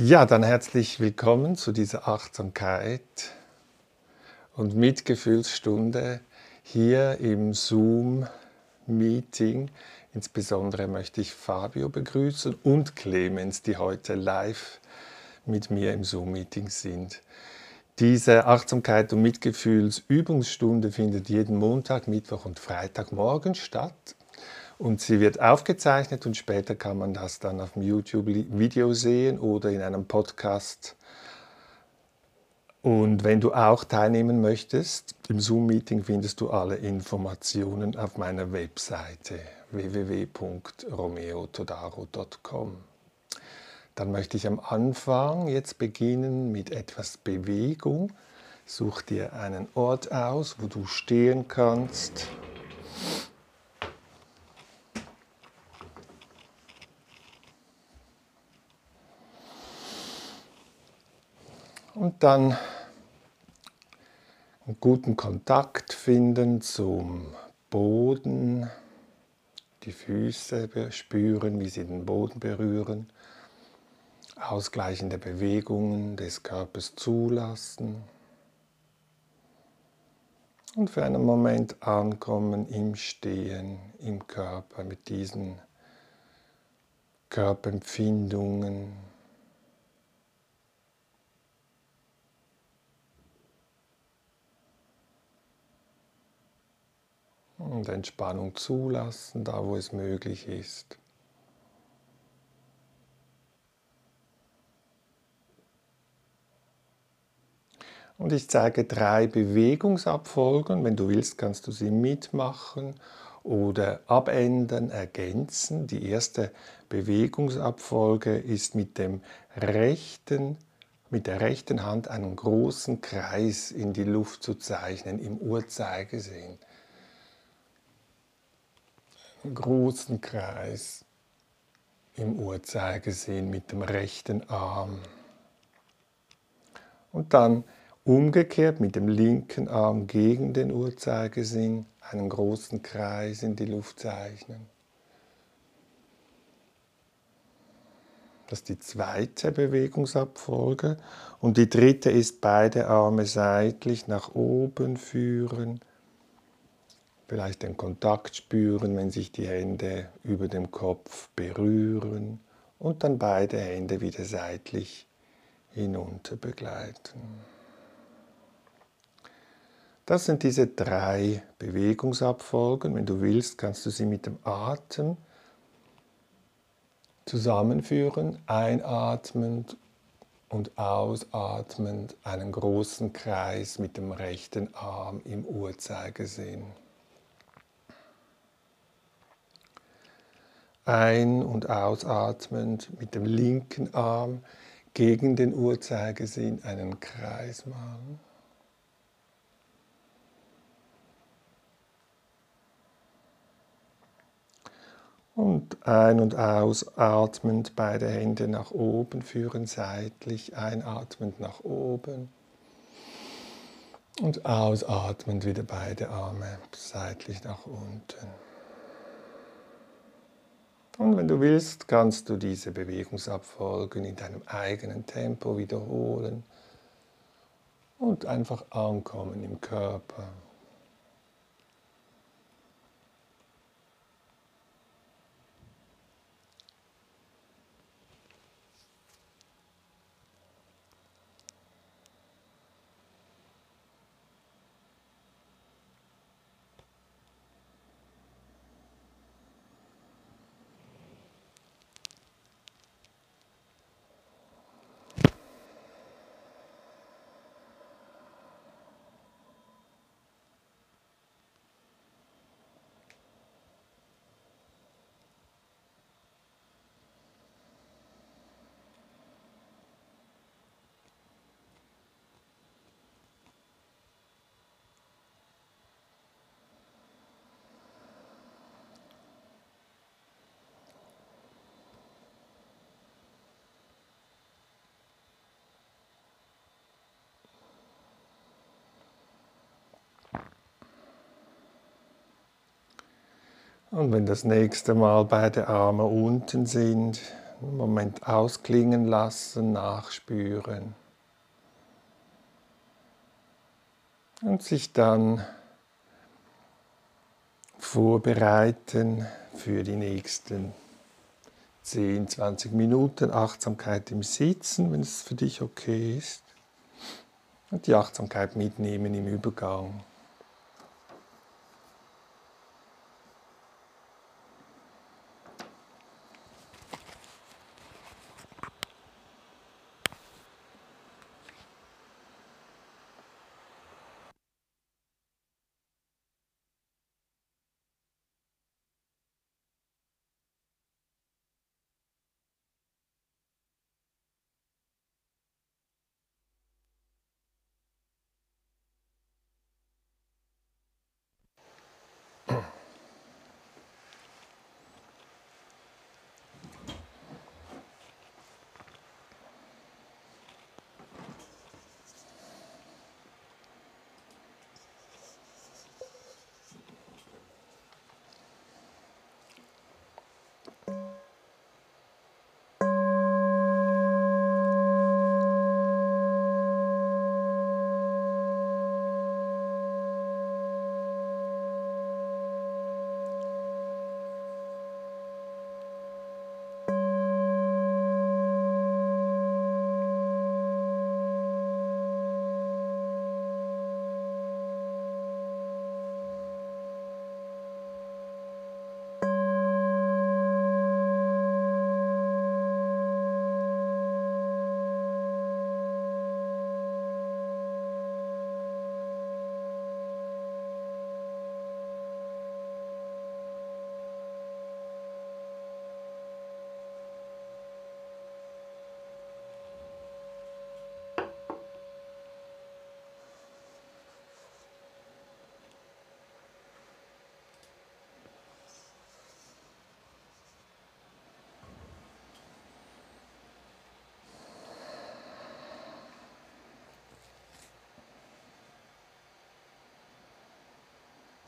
Ja, dann herzlich willkommen zu dieser Achtsamkeit und Mitgefühlsstunde hier im Zoom-Meeting. Insbesondere möchte ich Fabio begrüßen und Clemens, die heute live mit mir im Zoom-Meeting sind. Diese Achtsamkeit und Mitgefühlsübungsstunde findet jeden Montag, Mittwoch und Freitagmorgen statt und sie wird aufgezeichnet und später kann man das dann auf dem YouTube-Video sehen oder in einem Podcast. Und wenn du auch teilnehmen möchtest, im Zoom-Meeting findest du alle Informationen auf meiner Webseite www.romeotodaro.com. Dann möchte ich am Anfang jetzt beginnen mit etwas Bewegung. Such dir einen Ort aus, wo du stehen kannst. Und dann einen guten Kontakt finden zum Boden, die Füße spüren, wie sie den Boden berühren, ausgleichende Bewegungen des Körpers zulassen und für einen Moment ankommen im Stehen, im Körper mit diesen Körperempfindungen, Und Entspannung zulassen, da wo es möglich ist. Und ich zeige drei Bewegungsabfolgen. Wenn du willst, kannst du sie mitmachen oder abändern, ergänzen. Die erste Bewegungsabfolge ist mit dem rechten mit der rechten Hand einen großen Kreis in die Luft zu zeichnen im Uhrzeigersinn großen Kreis im Uhrzeigersinn mit dem rechten Arm. Und dann umgekehrt mit dem linken Arm gegen den Uhrzeigersinn einen großen Kreis in die Luft zeichnen. Das ist die zweite Bewegungsabfolge. Und die dritte ist beide Arme seitlich nach oben führen Vielleicht den Kontakt spüren, wenn sich die Hände über dem Kopf berühren und dann beide Hände wieder seitlich hinunter begleiten. Das sind diese drei Bewegungsabfolgen. Wenn du willst, kannst du sie mit dem Atem zusammenführen, einatmend und ausatmend einen großen Kreis mit dem rechten Arm im Uhrzeigersinn. Ein- und ausatmend mit dem linken Arm gegen den Uhrzeigersinn einen Kreis machen. Und ein- und ausatmend beide Hände nach oben führen, seitlich, einatmend nach oben. Und ausatmend wieder beide Arme seitlich nach unten. Und wenn du willst, kannst du diese Bewegungsabfolgen in deinem eigenen Tempo wiederholen und einfach ankommen im Körper. Und wenn das nächste Mal beide Arme unten sind, einen Moment ausklingen lassen, nachspüren und sich dann vorbereiten für die nächsten 10, 20 Minuten Achtsamkeit im Sitzen, wenn es für dich okay ist. Und die Achtsamkeit mitnehmen im Übergang.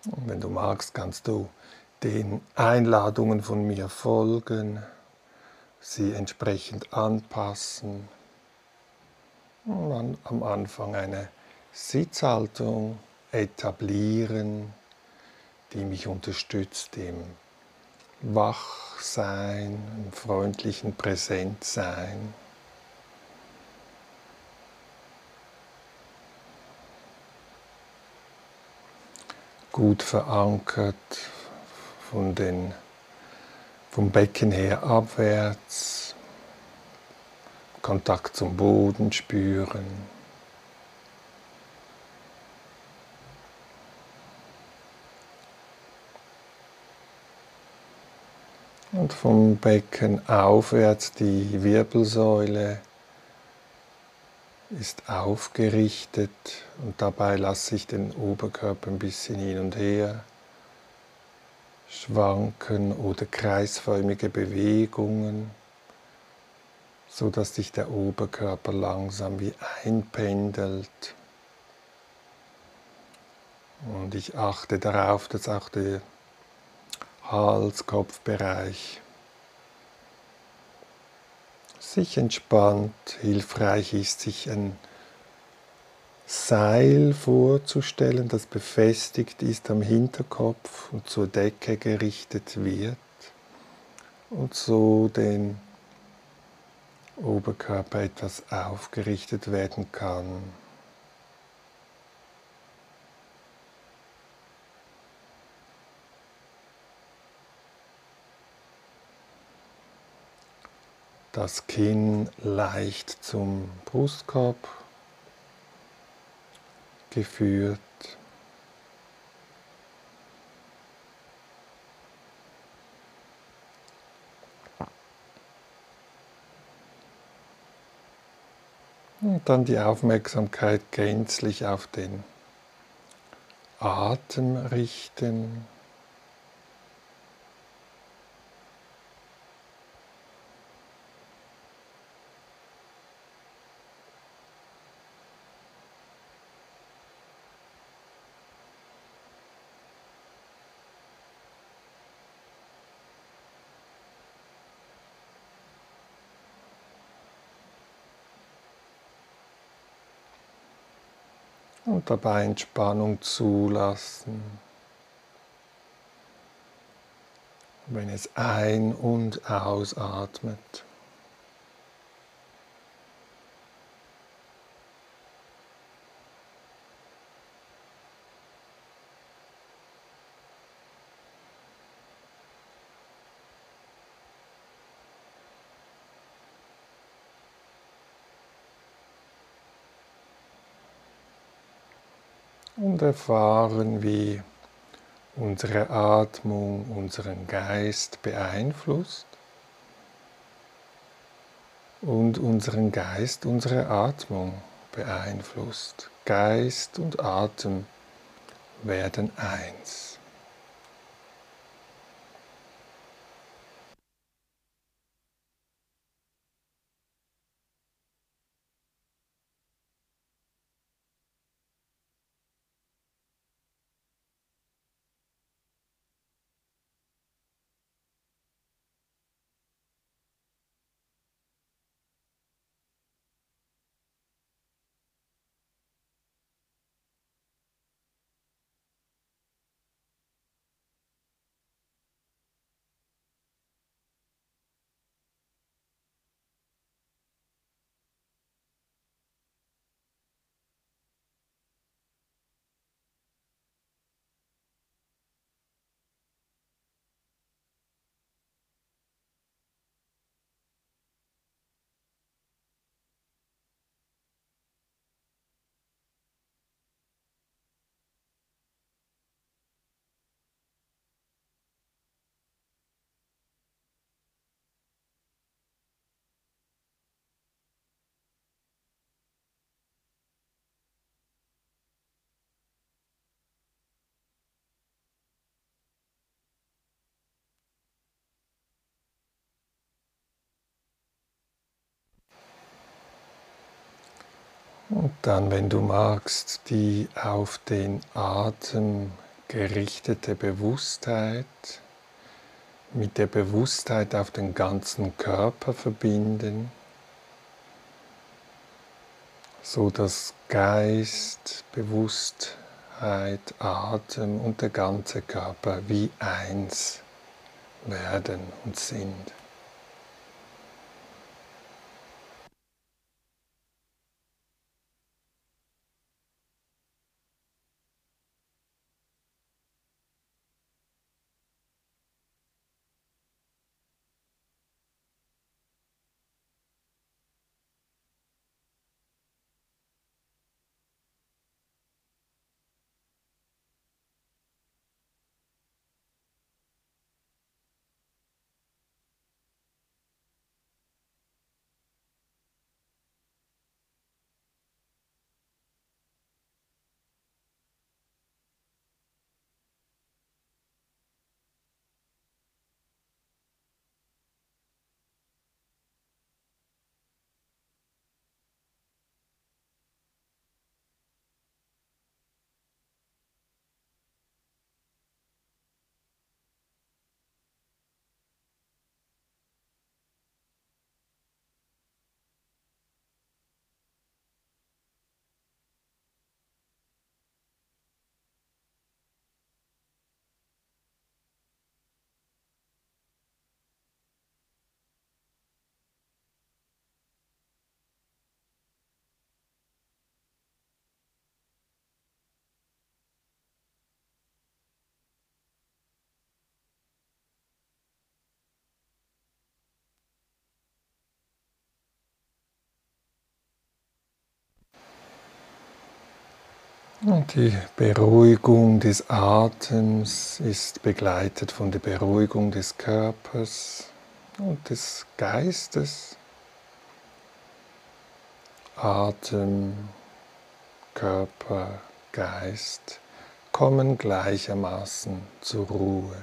Und wenn du magst, kannst du den Einladungen von mir folgen, sie entsprechend anpassen. Und am Anfang eine Sitzhaltung etablieren, die mich unterstützt im Wachsein, im freundlichen Präsentsein. Gut verankert, von den, vom Becken her abwärts, Kontakt zum Boden spüren. Und vom Becken aufwärts die Wirbelsäule ist aufgerichtet und dabei lasse ich den Oberkörper ein bisschen hin und her schwanken oder kreisförmige Bewegungen, so dass sich der Oberkörper langsam wie einpendelt. Und ich achte darauf, dass auch der Hals-Kopfbereich sich entspannt. Hilfreich ist, sich ein Seil vorzustellen, das befestigt ist am Hinterkopf und zur Decke gerichtet wird und so den Oberkörper etwas aufgerichtet werden kann. Das Kinn leicht zum Brustkorb geführt. Und dann die Aufmerksamkeit gänzlich auf den Atem richten. Dabei Entspannung zulassen. Wenn es ein- und ausatmet. Und erfahren, wie unsere Atmung unseren Geist beeinflusst und unseren Geist unsere Atmung beeinflusst. Geist und Atem werden eins. Und dann, wenn du magst, die auf den Atem gerichtete Bewusstheit mit der Bewusstheit auf den ganzen Körper verbinden, so dass Geist, Bewusstheit, Atem und der ganze Körper wie eins werden und sind. Und die Beruhigung des Atems ist begleitet von der Beruhigung des Körpers und des Geistes. Atem, Körper, Geist kommen gleichermaßen zur Ruhe.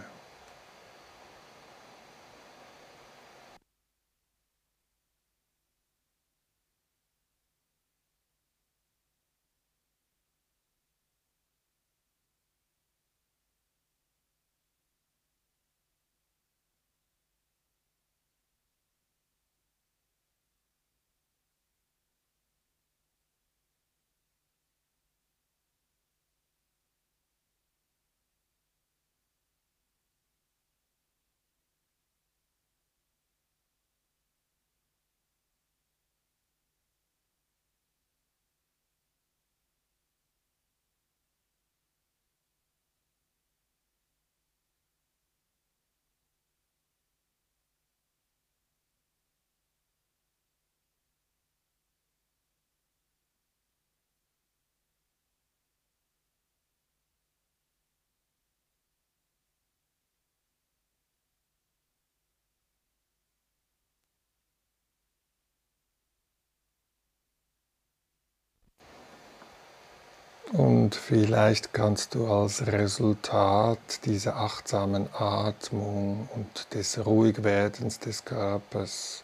Und vielleicht kannst du als Resultat dieser achtsamen Atmung und des Ruhigwerdens des Körpers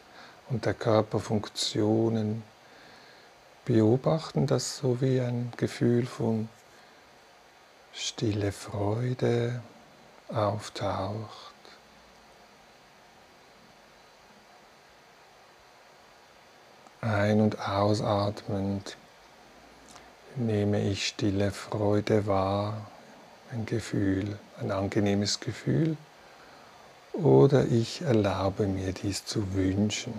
und der Körperfunktionen beobachten, dass so wie ein Gefühl von stille Freude auftaucht. Ein- und ausatmend nehme ich stille Freude wahr, ein Gefühl, ein angenehmes Gefühl, oder ich erlaube mir dies zu wünschen.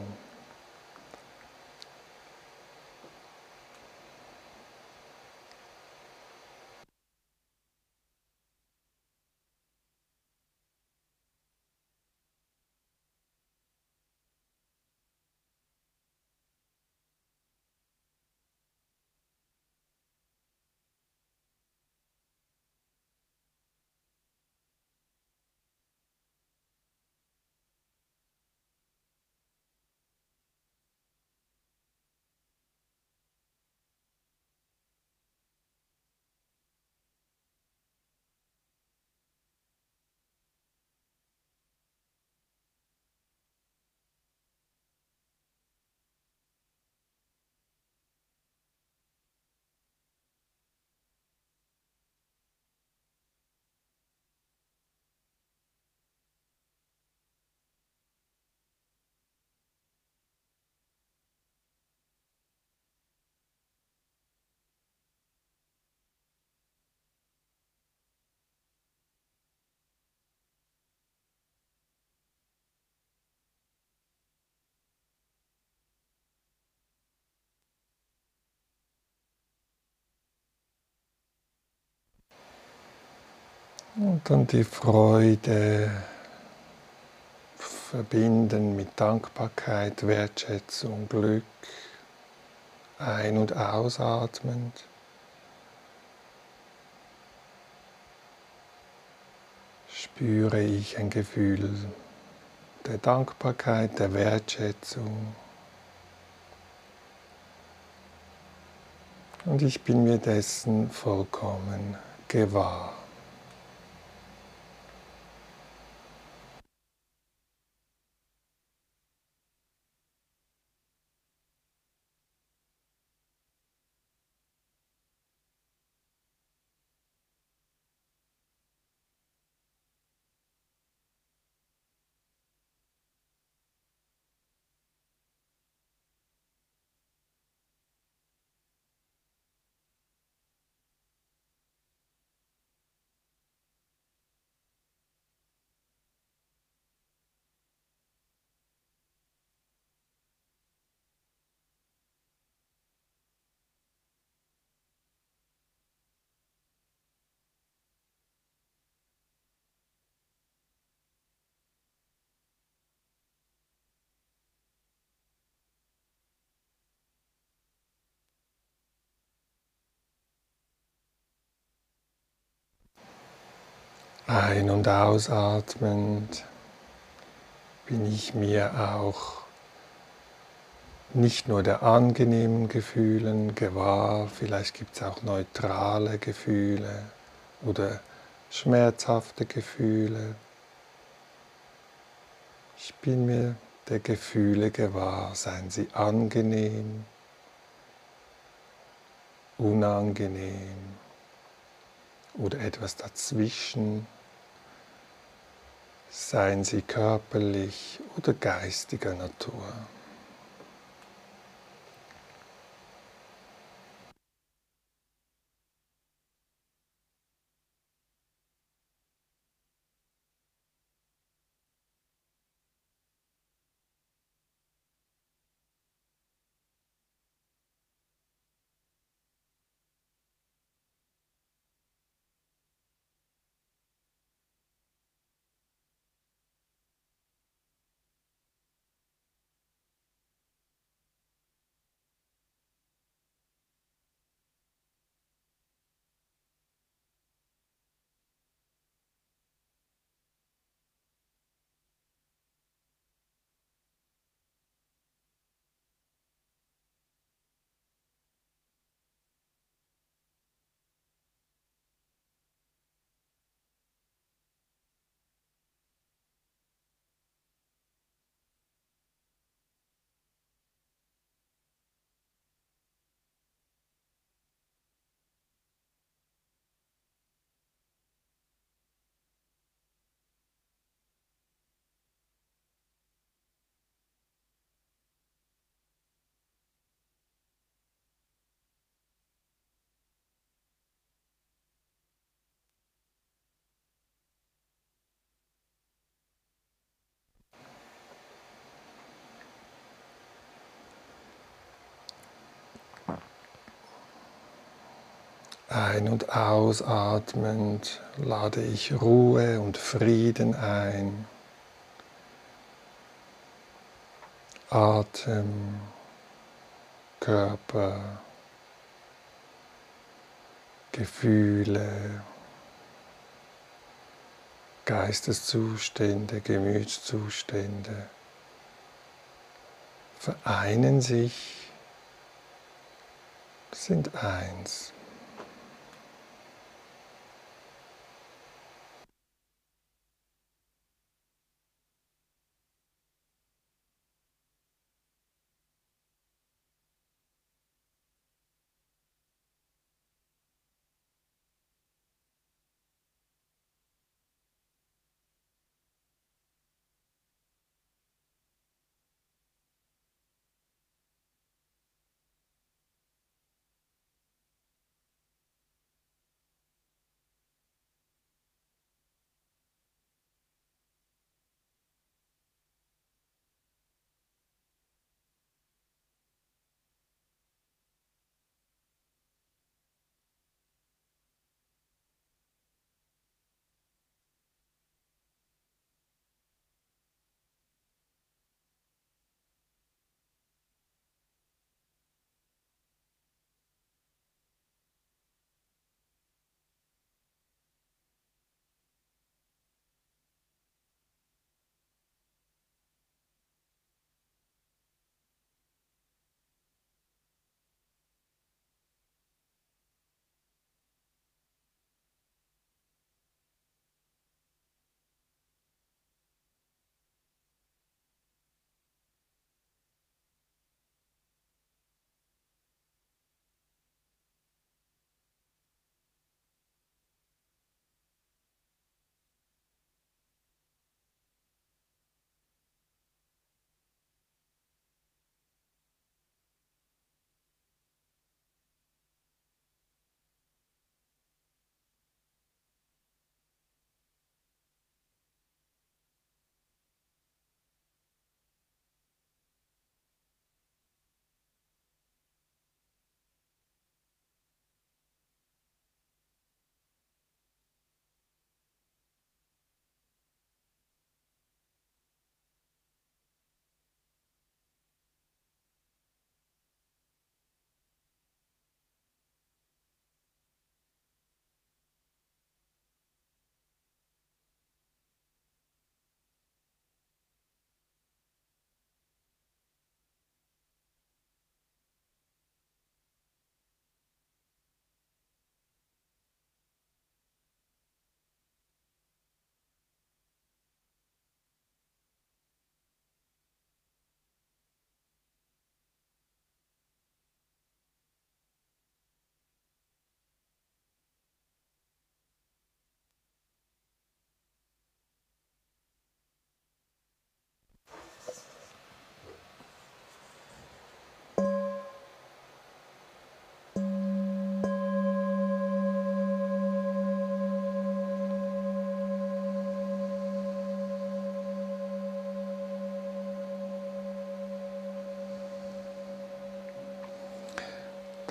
Und dann die Freude verbinden mit Dankbarkeit, Wertschätzung, Glück, ein- und ausatmend. Spüre ich ein Gefühl der Dankbarkeit, der Wertschätzung. Und ich bin mir dessen vollkommen gewahr. Ein- und ausatmend bin ich mir auch nicht nur der angenehmen Gefühlen gewahr, vielleicht gibt es auch neutrale Gefühle oder schmerzhafte Gefühle. Ich bin mir der Gefühle gewahr, seien sie angenehm, unangenehm oder etwas dazwischen seien sie körperlich oder geistiger Natur. Ein- und ausatmend lade ich Ruhe und Frieden ein. Atem, Körper, Gefühle, Geisteszustände, Gemütszustände vereinen sich, sind eins.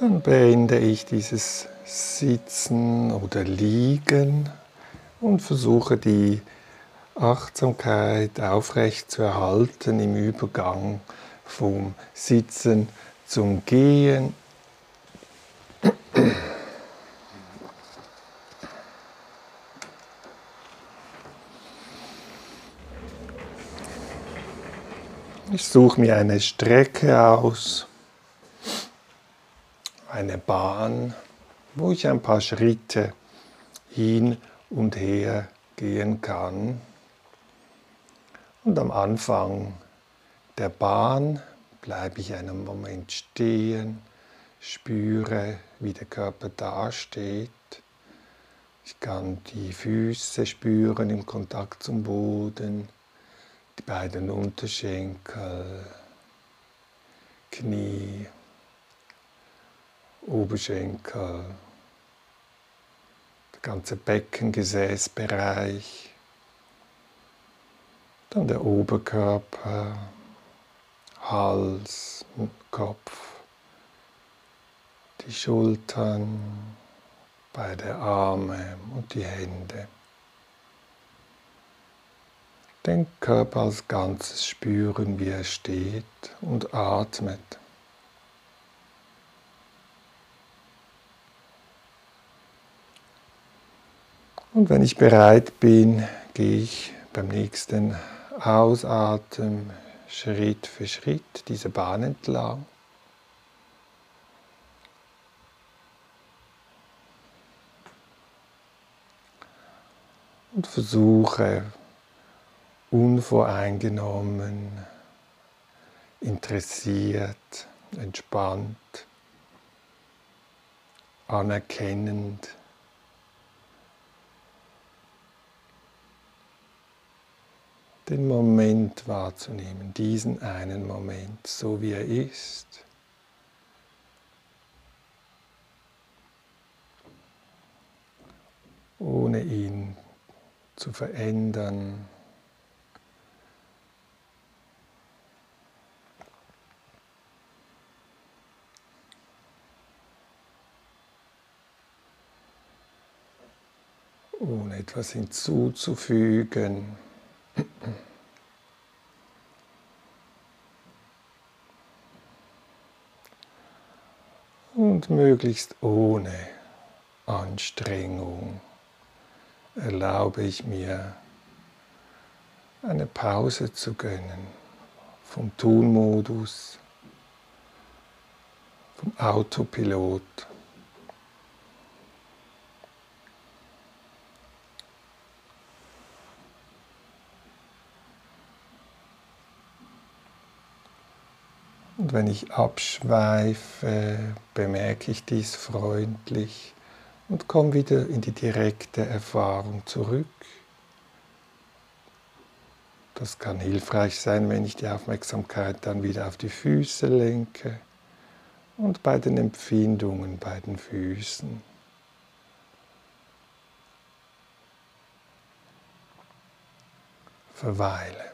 Dann beende ich dieses Sitzen oder Liegen und versuche die Achtsamkeit aufrecht zu erhalten im Übergang vom Sitzen zum Gehen. Ich suche mir eine Strecke aus eine Bahn, wo ich ein paar Schritte hin und her gehen kann. Und am Anfang der Bahn bleibe ich einen Moment stehen, spüre, wie der Körper dasteht. Ich kann die Füße spüren im Kontakt zum Boden, die beiden Unterschenkel, Knie Oberschenkel, der ganze Beckengesäßbereich, dann der Oberkörper, Hals, Kopf, die Schultern, beide Arme und die Hände. Den Körper als Ganzes spüren, wie er steht und atmet. Und wenn ich bereit bin, gehe ich beim nächsten Ausatmen Schritt für Schritt diese Bahn entlang. Und versuche unvoreingenommen, interessiert, entspannt, anerkennend den Moment wahrzunehmen, diesen einen Moment, so wie er ist. ohne ihn zu verändern. ohne etwas hinzuzufügen. Und möglichst ohne Anstrengung erlaube ich mir eine Pause zu gönnen vom Tunmodus, vom Autopilot. Wenn ich abschweife, bemerke ich dies freundlich und komme wieder in die direkte Erfahrung zurück. Das kann hilfreich sein, wenn ich die Aufmerksamkeit dann wieder auf die Füße lenke und bei den Empfindungen bei den Füßen. Verweile.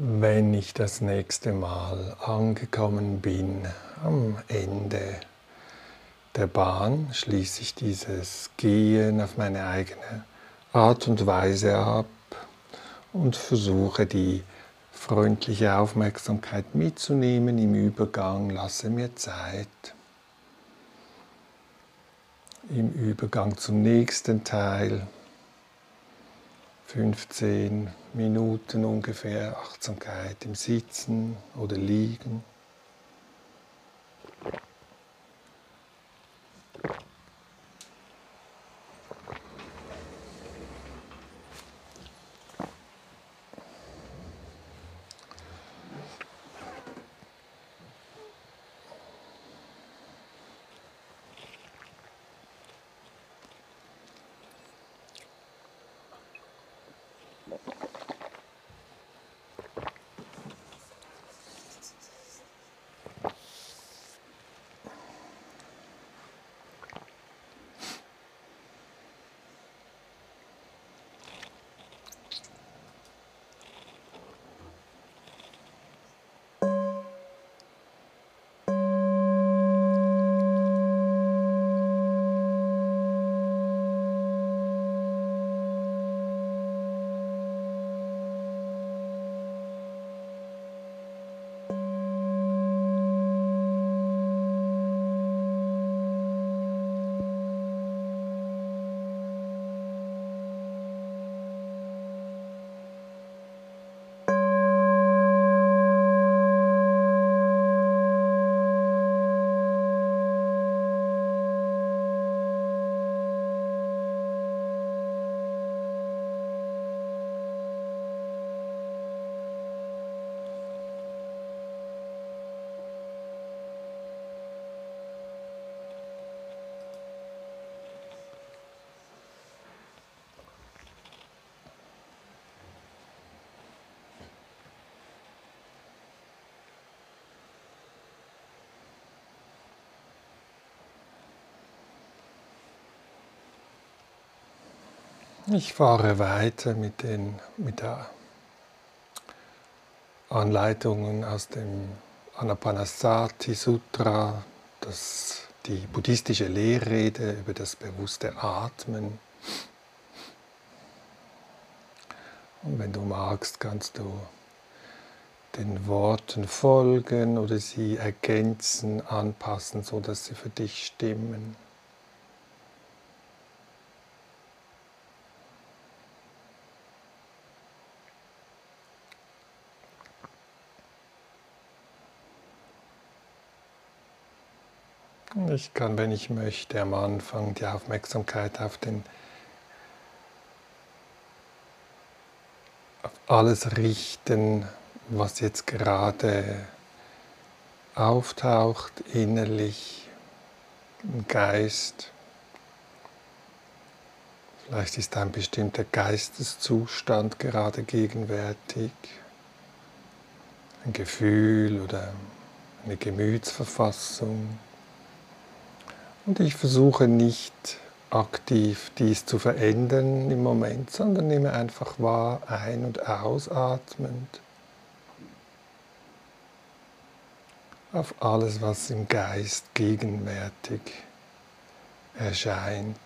Wenn ich das nächste Mal angekommen bin am Ende der Bahn, schließe ich dieses Gehen auf meine eigene Art und Weise ab und versuche die freundliche Aufmerksamkeit mitzunehmen im Übergang, lasse mir Zeit. Im Übergang zum nächsten Teil 15 Minuten ungefähr Achtsamkeit im Sitzen oder Liegen. Ich fahre weiter mit, den, mit der Anleitungen aus dem Anapanasati Sutra, das, die buddhistische Lehrrede über das bewusste Atmen. Und wenn du magst, kannst du den Worten folgen oder sie ergänzen, anpassen, sodass sie für dich stimmen. Ich kann, wenn ich möchte, am Anfang die Aufmerksamkeit auf den auf alles richten, was jetzt gerade auftaucht innerlich im Geist. Vielleicht ist ein bestimmter Geisteszustand gerade gegenwärtig, ein Gefühl oder eine Gemütsverfassung. Und ich versuche nicht aktiv dies zu verändern im Moment, sondern nehme einfach wahr, ein- und ausatmend auf alles, was im Geist gegenwärtig erscheint.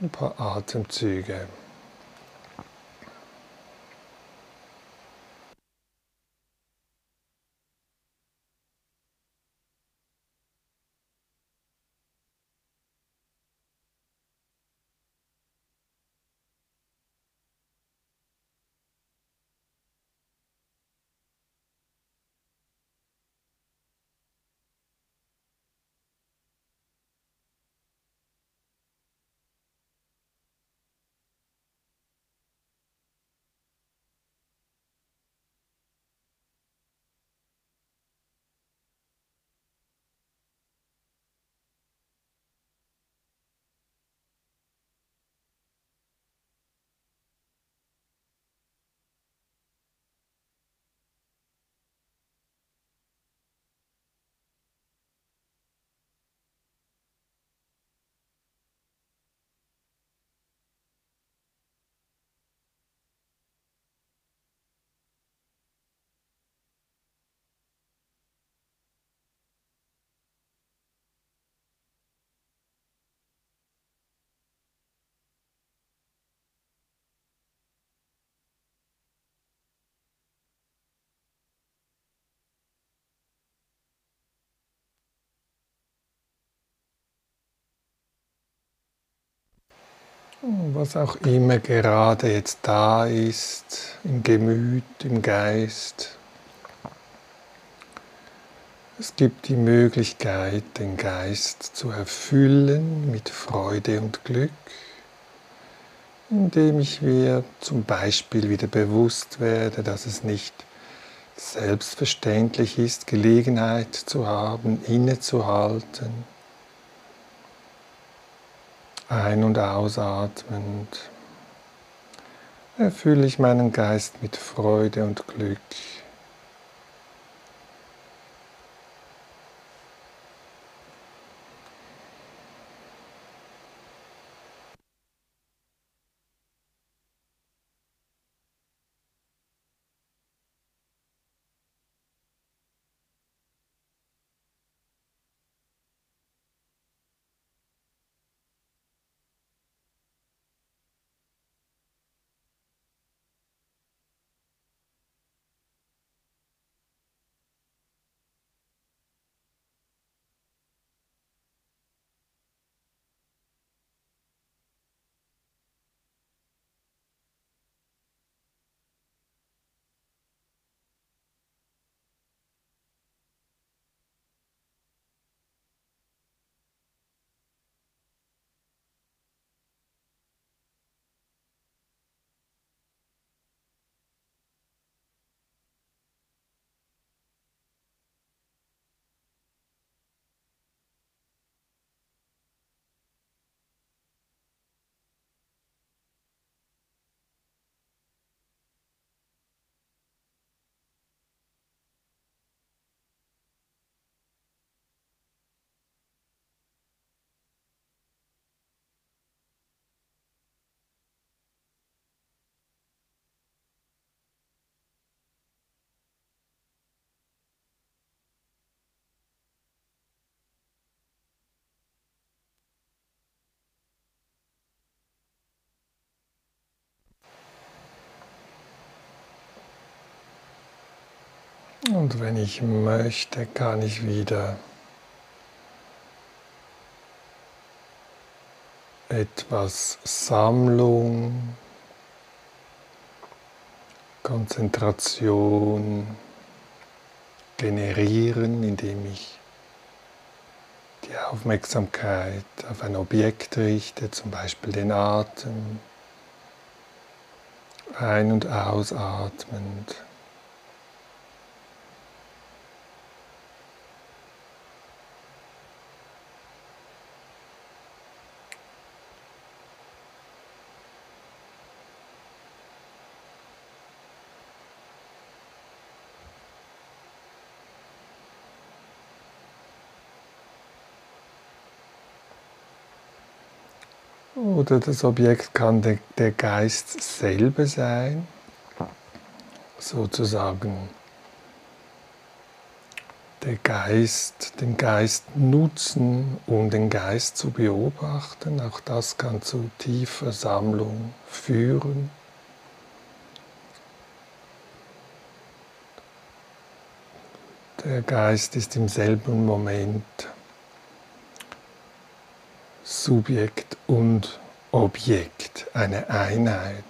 Ein paar Atemzüge. Was auch immer gerade jetzt da ist, im Gemüt, im Geist. Es gibt die Möglichkeit, den Geist zu erfüllen mit Freude und Glück, indem ich mir zum Beispiel wieder bewusst werde, dass es nicht selbstverständlich ist, Gelegenheit zu haben, innezuhalten ein- und ausatmend erfülle ich meinen Geist mit Freude und Glück. Und wenn ich möchte, kann ich wieder etwas Sammlung, Konzentration generieren, indem ich die Aufmerksamkeit auf ein Objekt richte, zum Beispiel den Atem, ein- und ausatmend. Oder das Objekt kann der, der Geist selber sein, sozusagen der Geist, den Geist nutzen, um den Geist zu beobachten. Auch das kann zu tiefer Sammlung führen. Der Geist ist im selben Moment Subjekt und Objekt, eine Einheit.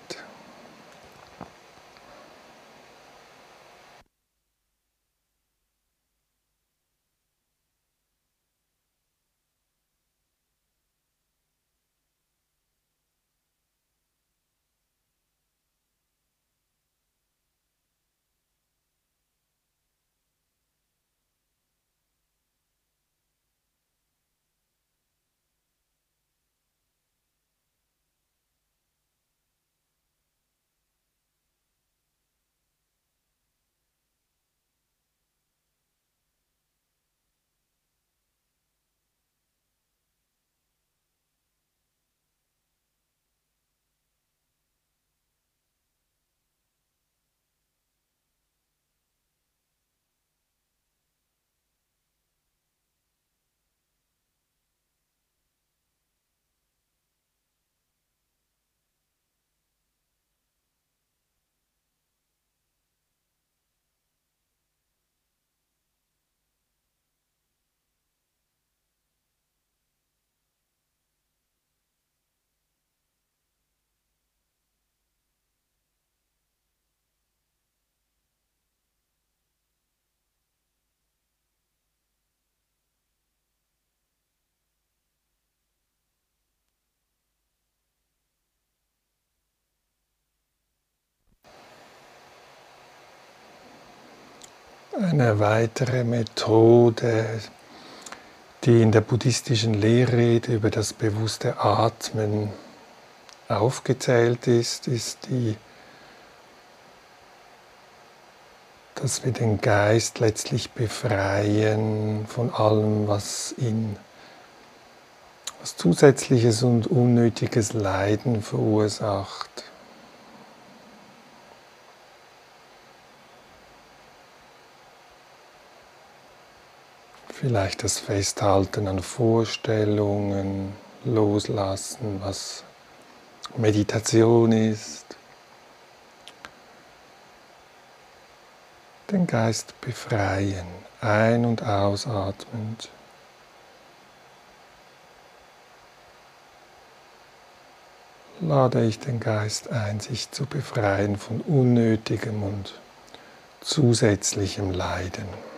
Eine weitere Methode, die in der buddhistischen Lehrrede über das bewusste Atmen aufgezählt ist, ist die, dass wir den Geist letztlich befreien von allem, was ihn was zusätzliches und unnötiges Leiden verursacht. Vielleicht das Festhalten an Vorstellungen, loslassen, was Meditation ist. Den Geist befreien, ein- und ausatmend. Lade ich den Geist ein, sich zu befreien von unnötigem und zusätzlichem Leiden.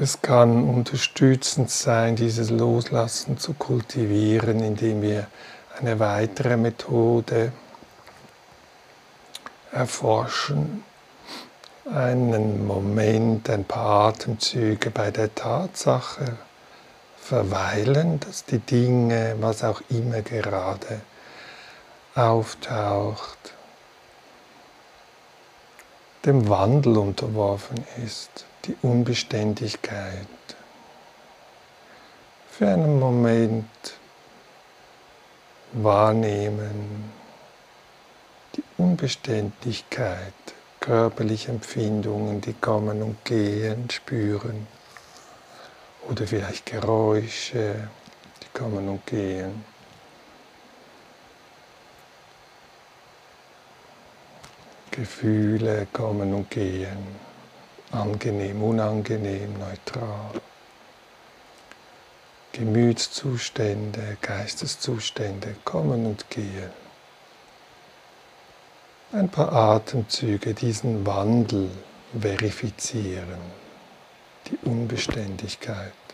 Es kann unterstützend sein, dieses Loslassen zu kultivieren, indem wir eine weitere Methode erforschen, einen Moment, ein paar Atemzüge bei der Tatsache verweilen, dass die Dinge, was auch immer gerade auftaucht, dem Wandel unterworfen ist die Unbeständigkeit. Für einen Moment wahrnehmen, die Unbeständigkeit, körperliche Empfindungen, die kommen und gehen, spüren. Oder vielleicht Geräusche, die kommen und gehen. Gefühle kommen und gehen angenehm, unangenehm, neutral. Gemütszustände, Geisteszustände kommen und gehen. Ein paar Atemzüge diesen Wandel verifizieren, die Unbeständigkeit.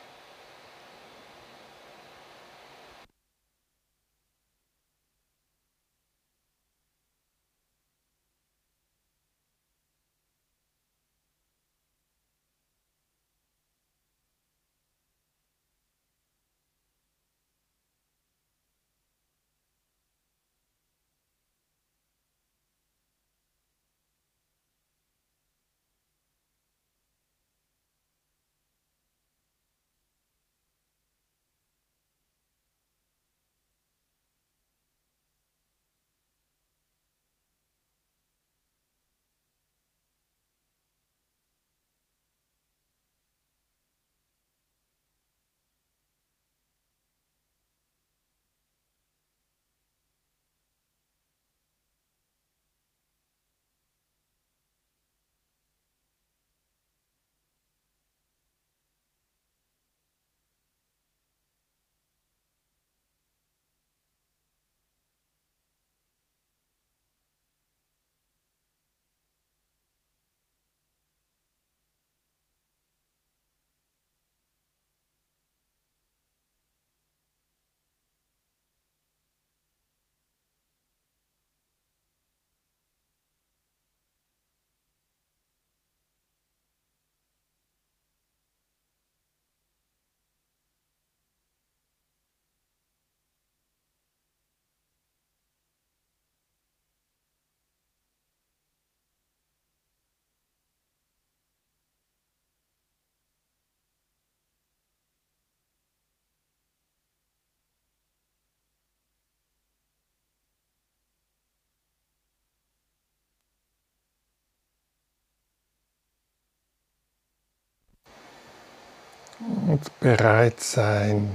Und bereit sein,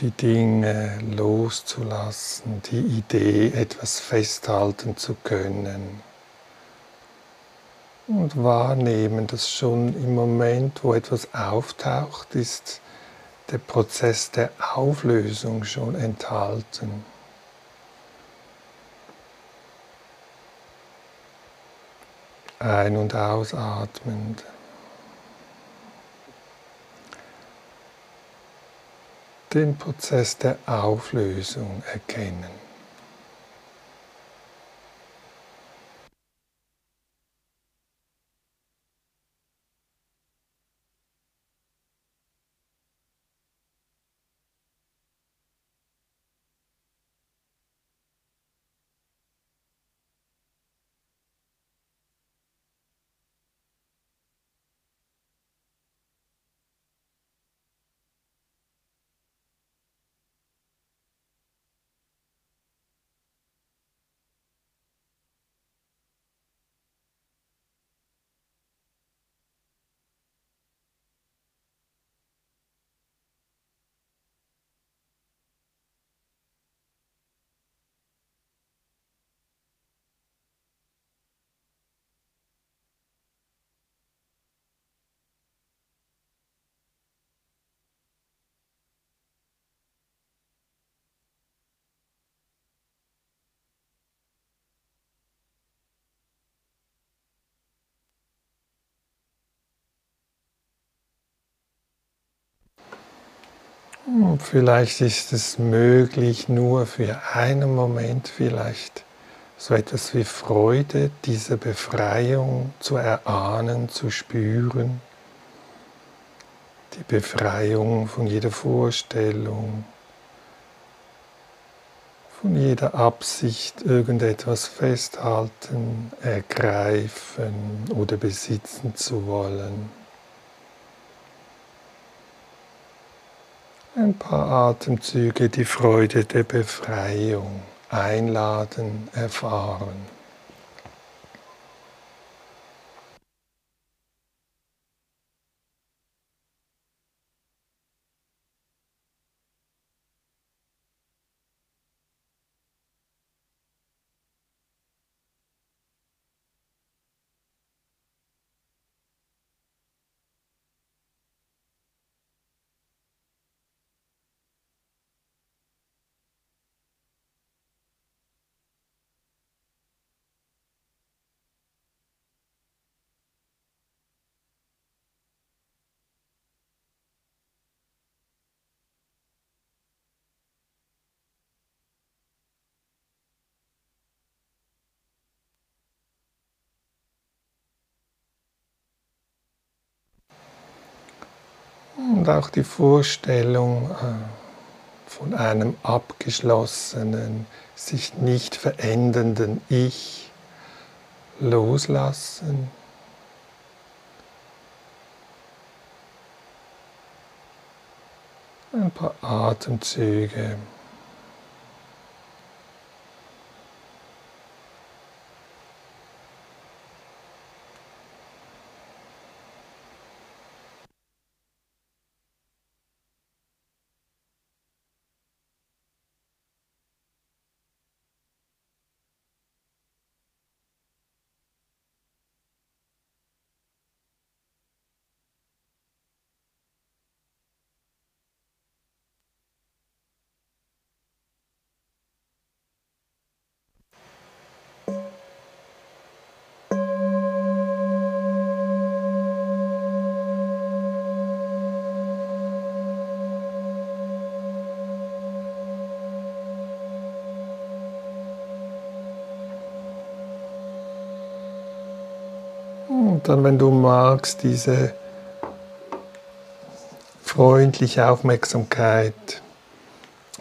die Dinge loszulassen, die Idee, etwas festhalten zu können. Und wahrnehmen, dass schon im Moment, wo etwas auftaucht, ist der Prozess der Auflösung schon enthalten. Ein- und ausatmend. Den Prozess der Auflösung erkennen. Vielleicht ist es möglich, nur für einen Moment vielleicht so etwas wie Freude, diese Befreiung zu erahnen, zu spüren. Die Befreiung von jeder Vorstellung, von jeder Absicht, irgendetwas festhalten, ergreifen oder besitzen zu wollen. Ein paar Atemzüge die Freude der Befreiung einladen, erfahren. Und auch die Vorstellung äh, von einem abgeschlossenen, sich nicht verändernden Ich loslassen. Ein paar Atemzüge. Wenn du magst, diese freundliche Aufmerksamkeit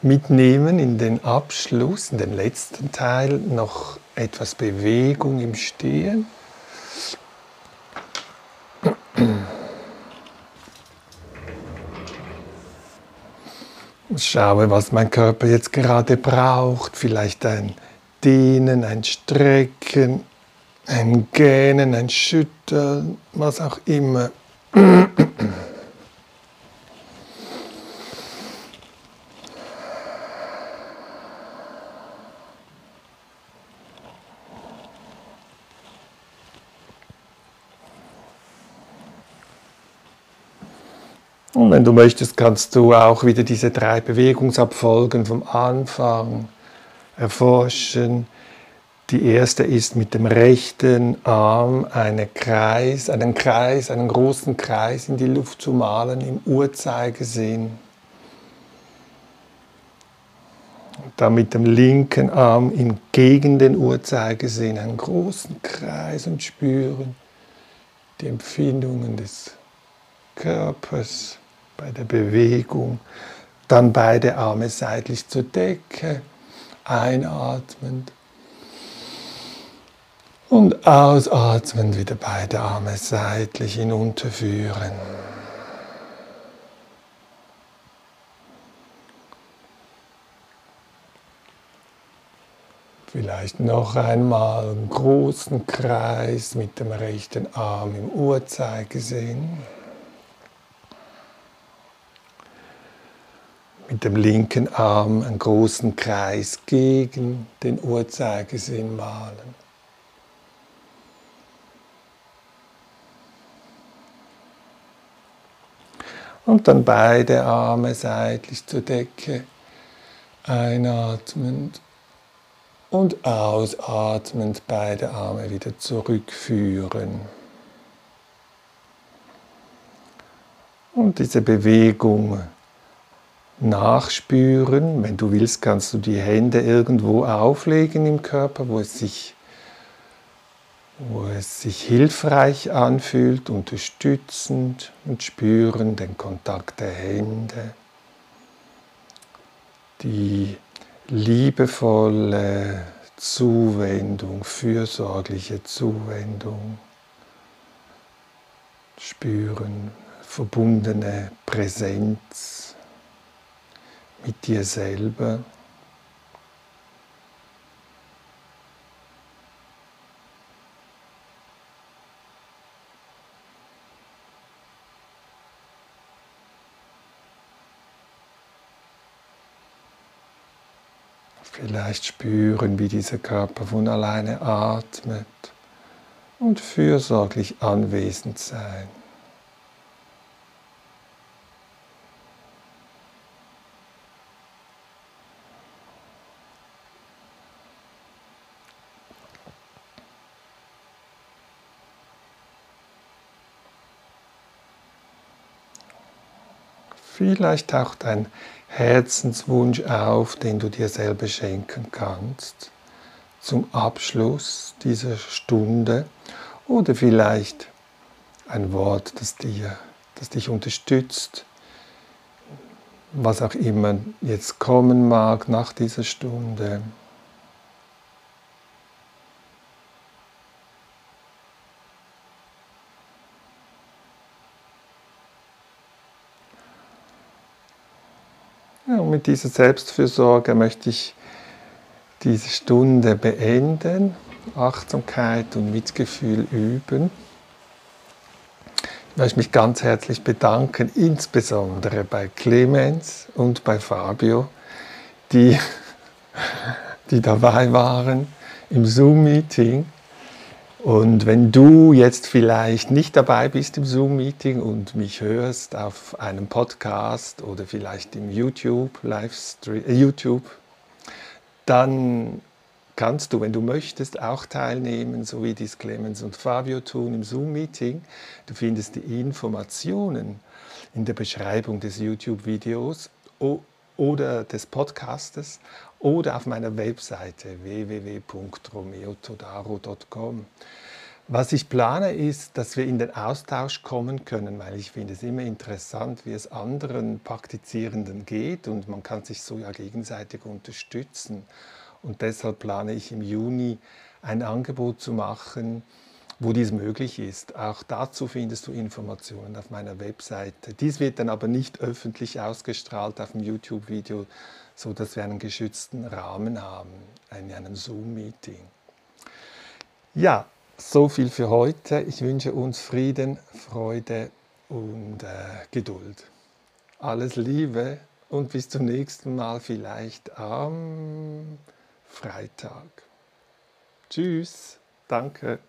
mitnehmen in den Abschluss, in den letzten Teil, noch etwas Bewegung im Stehen. Schaue, was mein Körper jetzt gerade braucht. Vielleicht ein Dehnen, ein Strecken, ein Gähnen, ein Schütteln, was auch immer. Und wenn du möchtest, kannst du auch wieder diese drei Bewegungsabfolgen vom Anfang erforschen die erste ist mit dem rechten Arm eine Kreis, einen Kreis, einen großen Kreis in die Luft zu malen im Uhrzeigersinn. dann mit dem linken Arm gegen den Uhrzeigersinn einen großen Kreis und spüren die Empfindungen des Körpers bei der Bewegung. Dann beide Arme seitlich zur Decke, einatmend und ausatmend wieder beide Arme seitlich hinunterführen. Vielleicht noch einmal einen großen Kreis mit dem rechten Arm im Uhrzeigersinn. Mit dem linken Arm einen großen Kreis gegen den Uhrzeigersinn malen. Und dann beide Arme seitlich zur Decke einatmend und ausatmend beide Arme wieder zurückführen. Und diese Bewegung nachspüren. Wenn du willst, kannst du die Hände irgendwo auflegen im Körper, wo es sich, wo es sich hilfreich anfühlt, unterstützend und spüren den Kontakt der Hände, die liebevolle Zuwendung, fürsorgliche Zuwendung spüren, verbundene Präsenz mit dir selber. Vielleicht spüren, wie dieser Körper von alleine atmet und fürsorglich anwesend sein. Vielleicht taucht ein Herzenswunsch auf, den du dir selber schenken kannst zum Abschluss dieser Stunde oder vielleicht ein Wort, das, dir, das dich unterstützt, was auch immer jetzt kommen mag nach dieser Stunde. Mit dieser Selbstfürsorge möchte ich diese Stunde beenden, Achtsamkeit und Mitgefühl üben. Ich möchte mich ganz herzlich bedanken, insbesondere bei Clemens und bei Fabio, die, die dabei waren im Zoom-Meeting. Und wenn du jetzt vielleicht nicht dabei bist im Zoom-Meeting und mich hörst auf einem Podcast oder vielleicht im YouTube, Livestream, äh, YouTube, dann kannst du, wenn du möchtest, auch teilnehmen, so wie dies Clemens und Fabio tun im Zoom-Meeting. Du findest die Informationen in der Beschreibung des YouTube-Videos oder des Podcastes oder auf meiner Webseite www.romeotodaro.com. Was ich plane ist, dass wir in den Austausch kommen können, weil ich finde es immer interessant, wie es anderen Praktizierenden geht und man kann sich so ja gegenseitig unterstützen. Und deshalb plane ich im Juni ein Angebot zu machen, wo dies möglich ist. Auch dazu findest du Informationen auf meiner Webseite. Dies wird dann aber nicht öffentlich ausgestrahlt auf dem YouTube-Video, so dass wir einen geschützten Rahmen haben, in einem Zoom-Meeting. Ja, so viel für heute. Ich wünsche uns Frieden, Freude und äh, Geduld. Alles Liebe und bis zum nächsten Mal vielleicht am Freitag. Tschüss, danke.